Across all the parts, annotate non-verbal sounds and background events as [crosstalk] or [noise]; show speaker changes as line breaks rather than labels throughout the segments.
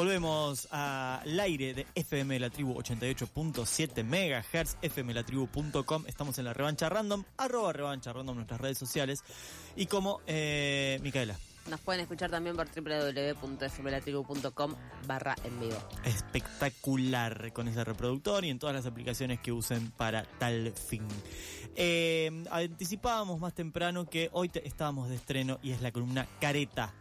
Volvemos al aire de FM La Tribu 88.7 MHz, fmlatribu.com. Estamos en la revancha random, arroba revancha random en nuestras redes sociales. Y como, eh, Micaela,
Nos pueden escuchar también por www.fmlatribu.com barra en vivo.
espectacular con ese reproductor y en todas las aplicaciones que usen para tal fin. Eh, anticipábamos más temprano que hoy te- estábamos de estreno y es la columna Careta.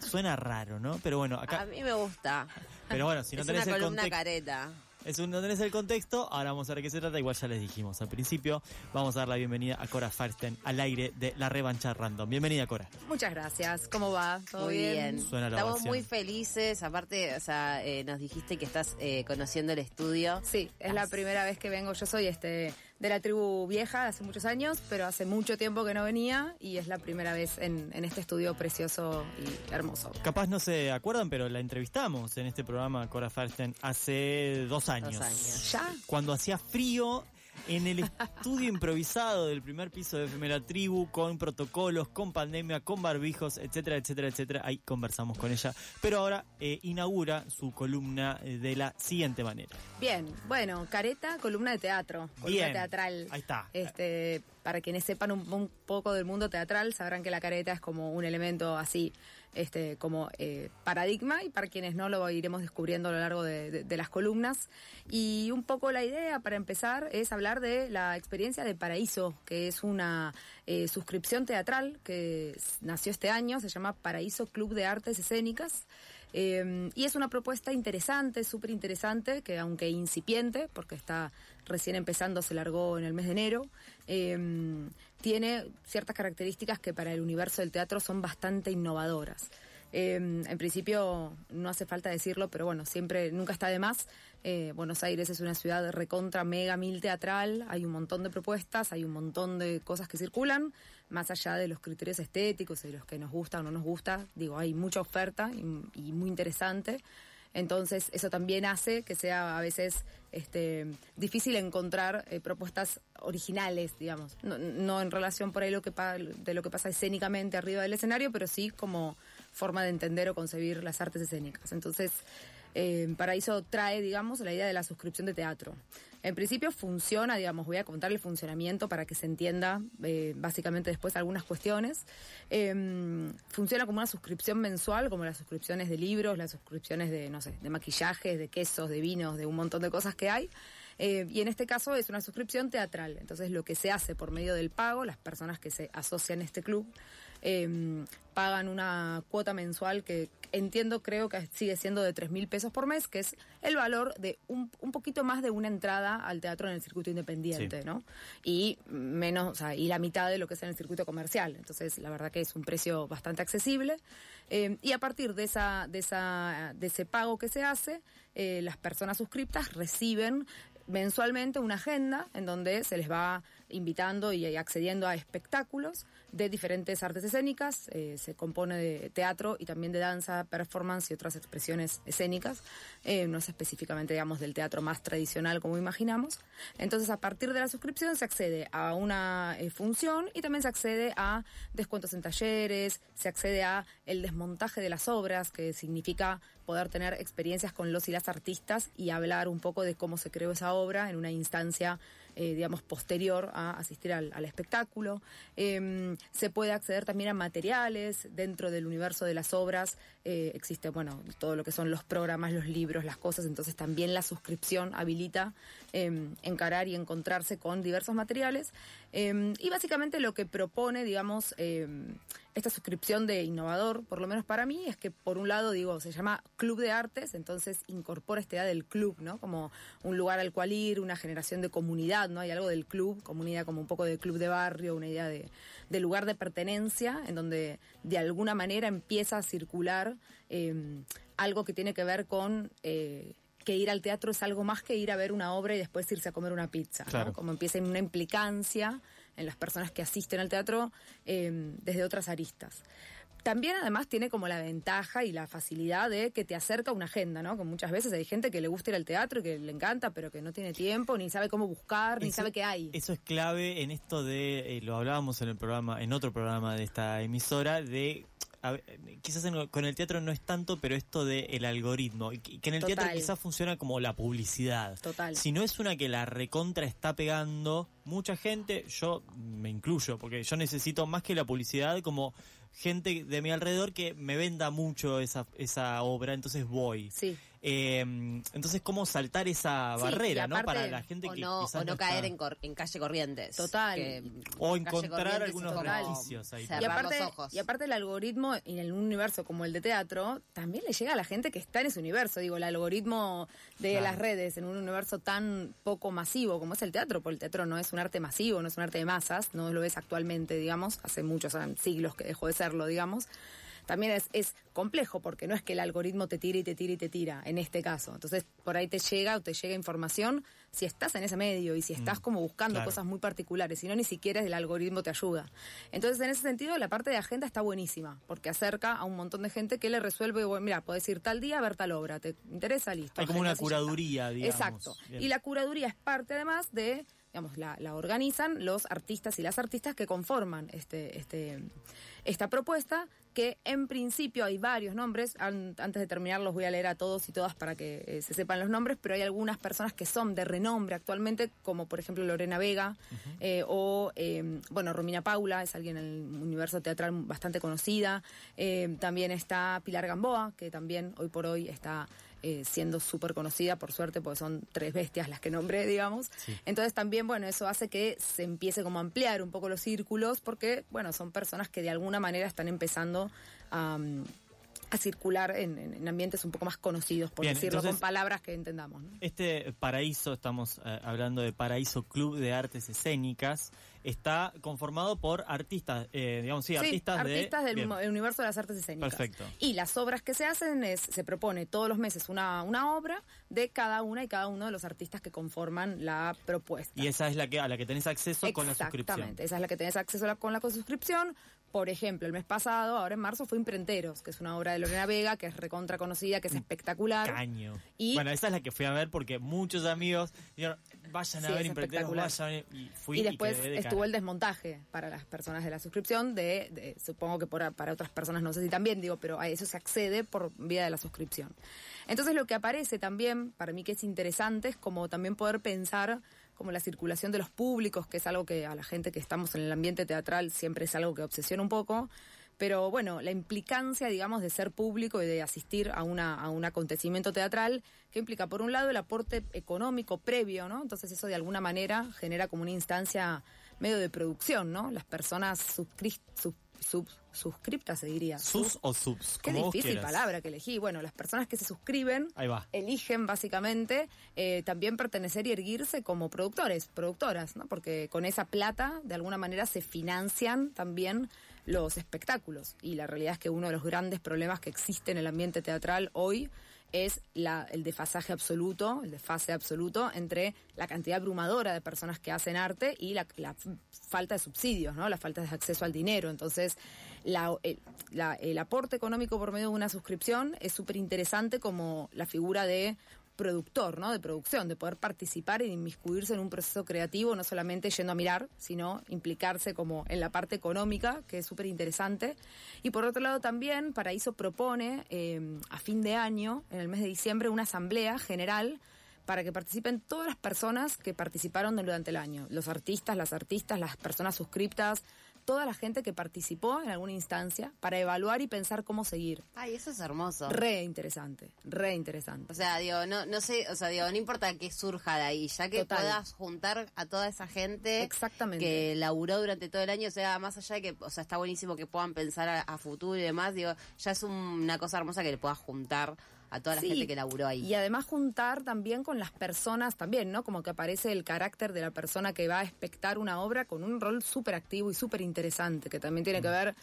Suena raro, ¿no? Pero bueno,
A
acá.
mí me gusta.
Pero bueno, si no
es
tenés
una
el
columna
contexto.
careta.
Es un, no tenés el contexto, ahora vamos a ver qué se trata. Igual ya les dijimos al principio. Vamos a dar la bienvenida a Cora Farsten al aire de la revancha random. Bienvenida, Cora.
Muchas gracias. ¿Cómo va? ¿Todo
Muy bien.
Suena la
Estamos
ovación.
muy felices. Aparte, o sea, eh, nos dijiste que estás eh, conociendo el estudio.
Sí, es la primera vez que vengo. Yo soy este de la tribu vieja de hace muchos años, pero hace mucho tiempo que no venía y es la primera vez en, en este estudio precioso y hermoso.
Capaz no se acuerdan, pero la entrevistamos en este programa, Cora Farsten, hace dos años.
Dos años.
¿Ya?
Cuando hacía frío en el estudio improvisado del primer piso de La Tribu, con protocolos, con pandemia, con barbijos, etcétera, etcétera, etcétera. Ahí conversamos con ella. Pero ahora eh, inaugura su columna eh, de la siguiente manera.
Bien, bueno, careta, columna de teatro, columna
Bien.
teatral.
Ahí está.
Este, para quienes sepan un, un poco del mundo teatral, sabrán que la careta es como un elemento así, este, como eh, paradigma, y para quienes no lo iremos descubriendo a lo largo de, de- de las columnas. Y un poco la idea, para empezar, es hablar de la experiencia de Paraíso, que es una eh, suscripción teatral que nació este año, se llama Paraíso Club de Artes Escénicas. Eh, y es una propuesta interesante, súper interesante, que aunque incipiente, porque está recién empezando, se largó en el mes de enero, eh, tiene ciertas características que para el universo del teatro son bastante innovadoras. Eh, en principio, no hace falta decirlo, pero bueno, siempre, nunca está de más. Eh, Buenos Aires es una ciudad recontra, mega, mil teatral, hay un montón de propuestas, hay un montón de cosas que circulan, más allá de los criterios estéticos y los que nos gusta o no nos gusta, digo, hay mucha oferta y, y muy interesante. Entonces, eso también hace que sea a veces este, difícil encontrar eh, propuestas originales, digamos. No, no en relación por ahí lo que de lo que pasa escénicamente arriba del escenario, pero sí como forma de entender o concebir las artes escénicas. Entonces, eh, Paraíso trae, digamos, la idea de la suscripción de teatro. En principio funciona, digamos, voy a contar el funcionamiento para que se entienda eh, básicamente después algunas cuestiones. Eh, funciona como una suscripción mensual, como las suscripciones de libros, las suscripciones de, no sé, de maquillajes, de quesos, de vinos, de un montón de cosas que hay. Eh, y en este caso es una suscripción teatral. Entonces lo que se hace por medio del pago, las personas que se asocian a este club, eh, pagan una cuota mensual que entiendo, creo que sigue siendo de 3 mil pesos por mes, que es el valor de un, un poquito más de una entrada al teatro en el circuito independiente,
Sí.
¿no? Y menos, o sea, y la mitad de lo que es en el circuito comercial. Entonces, la verdad que es un precio bastante accesible. Eh, y a partir de esa, de esa, de ese pago que se hace, eh, las personas suscriptas reciben mensualmente una agenda en donde se les va invitando y accediendo a espectáculos de diferentes artes escénicas. Eh, se compone de teatro y también de danza, performance y otras expresiones escénicas. Eh, no es específicamente, digamos, del teatro más tradicional como imaginamos. Entonces, a partir de la suscripción se accede a una eh, función y también se accede a descuentos en talleres, se accede a el desmontaje de las obras, que significa poder tener experiencias con los y las artistas y hablar un poco de cómo se creó esa obra en una instancia, eh, digamos, posterior a asistir al, espectáculo. Eh, se puede acceder también a materiales dentro del universo de las obras. Eh, existe, bueno, todo lo que son los programas, los libros, las cosas. Entonces también la suscripción habilita eh, encarar y encontrarse con diversos materiales. Eh, y básicamente lo que propone, digamos, esta suscripción de innovador, por lo menos para mí, es que por un lado digo, se llama Club de Artes, entonces incorpora esta idea del club, ¿no? Como un lugar al cual ir, una generación de comunidad, ¿no? Hay algo del club, comunidad como un poco de club de barrio, una idea de, de lugar de pertenencia, en donde de alguna manera empieza a circular eh, algo que tiene que ver con... Eh, que ir al teatro es algo más que ir a ver una obra y después irse a comer una pizza. Como empieza una implicancia en las personas que asisten al teatro eh, desde otras aristas. También además tiene como la ventaja y la facilidad de que te acerca una agenda, ¿no? Que muchas veces hay gente que le gusta ir al teatro y que le encanta, pero que no tiene tiempo, ni sabe cómo buscar, ni sabe qué hay.
Eso es clave en esto de, eh, lo hablábamos en el programa, en otro programa de esta emisora, de a quizás en- con el teatro no es tanto, pero esto de el algoritmo, y que en el teatro quizás funciona como la publicidad.
Total.
Si no es una que la recontra está pegando, mucha gente, yo me incluyo, porque yo necesito más que la publicidad como gente de mi alrededor que me venda mucho esa, esa obra, entonces voy.
Sí.
Eh, entonces, ¿cómo saltar esa
Sí,
barrera, no? Para la gente
O
que
no,
quizás
o no
está-
caer en, cor- en calle Corrientes.
Total.
Que
O encontrar algunos resquicios ahí.
cerrar
Y aparte,
los ojos.
y aparte el algoritmo y en un universo como el de teatro, también le llega a la gente que está en ese universo. Digo, el algoritmo de
Claro.
las redes en un universo tan poco masivo como es el teatro, porque el teatro no es un arte masivo, no es un arte de masas, no lo es actualmente, digamos, hace muchos siglos que dejó de serlo, digamos. También es, es complejo porque no es que el algoritmo te tira y te tira y te tira, en este caso. Entonces, por ahí te llega o te llega información si estás en ese medio y si estás como buscando
claro.
cosas muy particulares, si no, ni siquiera el algoritmo te ayuda. Entonces, en ese sentido, la parte de agenda está buenísima, porque acerca a un montón de gente que le resuelve, bueno, mira, podés ir tal día a ver tal obra, ¿te interesa? Listo.
Hay como una curaduría, digamos.
Exacto.
Bien.
Y la curaduría es parte, además, de, digamos, la, la organizan los artistas y las artistas que conforman este, este, esta propuesta, que en principio hay varios nombres. An- antes de terminar los voy a leer a todos y todas para que eh, se sepan los nombres, pero hay algunas personas que son de renombre actualmente, como por ejemplo Lorena Vega eh, o, eh, bueno, Romina Paula, es alguien en el universo teatral bastante conocida. Eh, también está Pilar Gamboa, que también hoy por hoy está eh, siendo súper conocida, por suerte, porque son tres bestias las que nombré, digamos. Entonces también, bueno, eso hace que se empiece como a ampliar un poco los círculos, porque, bueno, son personas que de alguna manera están empezando a, mm, a circular en, en- en ambientes un poco más conocidos, por
Bien,
decirlo
entonces-
con palabras que entendamos. ¿no?
Este paraíso, estamos eh, hablando de Paraíso Club de Artes Escénicas, está conformado por artistas, eh, digamos, sí,
Sí,
artistas, de...
artistas del
Bien.
universo de las artes escénicas.
Perfecto.
Y las obras que se hacen es, se propone todos los meses una, una obra de cada una y cada uno de los artistas que conforman la propuesta.
Y esa es la que a la que tenés acceso con la suscripción.
Exactamente, esa es la que tenés acceso a la- con la suscripción. Por ejemplo, el mes pasado, ahora en marzo, fue Imprenteros, que es una obra de Lorena Vega, que es recontra conocida, que es espectacular.
Caño.
Y-
Bueno, esa es la que fui a ver porque muchos amigos dijeron, vayan a
Sí,
ver vayan. Y fui
y después
de
estuvo
cara.
el desmontaje para las personas de la suscripción, de, de- supongo que por- para otras personas no sé si también, digo, pero a eso se accede por vía de la suscripción. Entonces lo que aparece también, para mí que es interesante, es como también poder pensar como la circulación de los públicos, que es algo que a la gente que estamos en el ambiente teatral siempre es algo que obsesiona un poco, pero bueno, la implicancia, digamos, de ser público y de asistir a, una, a un acontecimiento teatral, que implica, por un lado, el aporte económico previo, ¿no? Entonces eso de alguna manera genera como una instancia medio de producción, ¿no? Las personas suscri- sub- sub- suscriptas, se diría.
¿Sus o subs?
Qué
como
difícil palabra que elegí. Bueno, las personas que se suscriben
Ahí va.
eligen básicamente eh, también pertenecer y erguirse como productores, productoras, ¿no? Porque con esa plata, de alguna manera, se financian también los espectáculos. Y la realidad es que uno de los grandes problemas que existe en el ambiente teatral hoy es la, el desfasaje absoluto, el desfase absoluto entre la cantidad abrumadora de personas que hacen arte y la, falta de subsidios, ¿no? La falta de acceso al dinero. Entonces, la- el, el aporte económico por medio de una suscripción es súper interesante como la figura de productor, ¿no? De producción, de poder participar y de inmiscuirse en un proceso creativo, no solamente yendo a mirar, sino implicarse como en la parte económica, que es súper interesante. Y por otro lado también, Paraíso propone eh, a fin de año, en el mes de diciembre, una asamblea general para que participen todas las personas que participaron durante el año, los artistas, las artistas, las personas suscriptas, toda la gente que participó en alguna instancia para evaluar y pensar cómo seguir.
Ay, eso es hermoso.
Re interesante, re interesante.
O sea, digo, no, no sé, o sea, digo, no importa que surja de ahí, ya que
Total.
puedas juntar a toda esa gente
Exactamente.
que laburó durante todo el año, o sea, más allá de que, o sea, está buenísimo que puedan pensar a, a futuro y demás, digo, ya es un- una cosa hermosa que le puedas juntar a toda la
Sí,
gente que laburó ahí.
Y además juntar también con las personas también, ¿no? Como que aparece el carácter de la persona que va a espectar una obra con un rol súper activo y súper interesante, que también tiene que ver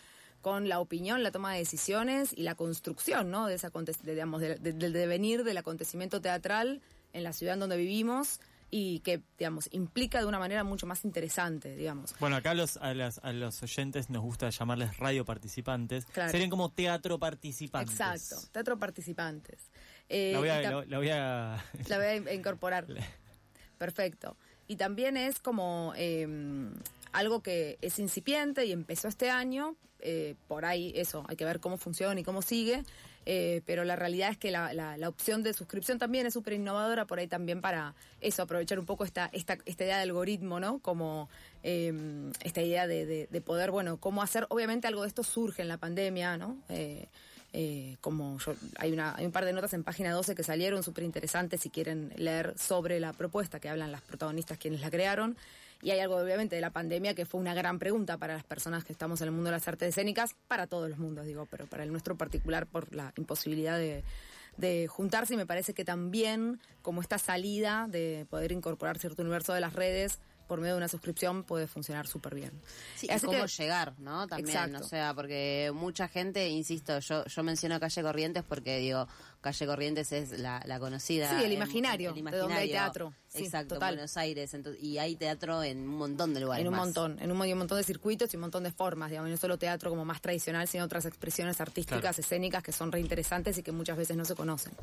con la opinión, la toma de decisiones y la construcción, ¿no? De de, digamos, de- de- del devenir del acontecimiento teatral en la ciudad en donde vivimos y que, digamos, implica de una manera mucho más interesante, digamos.
Bueno, acá los, a, las- a los oyentes nos gusta llamarles radio participantes.
Claro.
Serían como teatro participantes.
Exacto, teatro participantes. Eh,
La voy a, la- la voy a- [laughs]
La voy a incorporar. [laughs] Perfecto. Y también es como eh, algo que es incipiente y empezó este año. eh, por ahí, eso, hay que ver cómo funciona y cómo sigue. Eh, pero la realidad es que la, la- opción de suscripción también es súper innovadora, por ahí también para eso, aprovechar un poco esta, esta, esta idea de algoritmo, ¿no? Como eh, esta idea de, de- de poder, bueno, cómo hacer. Obviamente algo de esto surge en la pandemia, ¿no? Eh, eh, como hay, una, hay un par de notas en página 12 que salieron súper interesantes si quieren leer sobre la propuesta que hablan las protagonistas quienes la crearon. Y hay algo obviamente de la pandemia que fue una gran pregunta para las personas que estamos en el mundo de las artes escénicas, para todos los mundos digo, pero para el nuestro particular por la imposibilidad de, de juntarse y me parece que también como esta salida de poder incorporar cierto universo de las redes por medio de una suscripción puede funcionar súper bien.
Sí, y
Así
cómo
que-
llegar, ¿no? También,
Exacto.
o sea, porque mucha gente, insisto, yo yo menciono Calle Corrientes porque digo, Calle Corrientes es la, la conocida.
Sí, el
en-
imaginario, de donde hay teatro. Sí,
Exacto,
total.
en Buenos Aires. entonces- y hay teatro en un montón de lugares
En un
más.
montón, en un, montón de circuitos y un montón de formas, digamos, no solo teatro como más tradicional, sino otras expresiones artísticas,
Claro.
escénicas que son reinteresantes y que muchas veces no se conocen.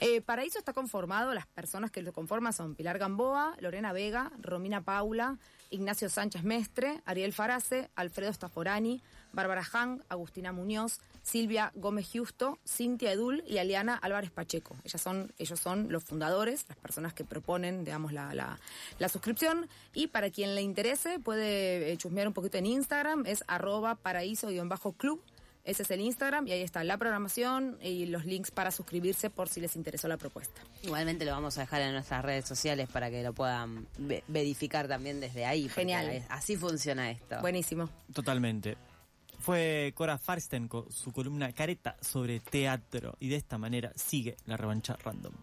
Eh, Paraíso está conformado, las personas que lo conforman son Pilar Gamboa, Lorena Vega, Romina Paula, Ignacio Sánchez Mestre, Ariel Farace, Alfredo Staforani, Bárbara Hang, Agustina Muñoz, Silvia Gómez Justo, Cintia Edul y Aliana Álvarez Pacheco. Ellas son, ellos son los fundadores, las personas que proponen, digamos, la, la, la suscripción. Y para quien le interese, puede eh, chusmear un poquito en Instagram, es arroba paraíso-club. Ese es el Instagram y ahí está la programación y los links para suscribirse por si les interesó la propuesta.
Igualmente lo vamos a dejar en nuestras redes sociales para que lo puedan ve- verificar también desde ahí.
Genial.
Así funciona esto.
Buenísimo.
Totalmente. Fue Cora Farsten con su columna Careta sobre teatro y de esta manera sigue la revancha random.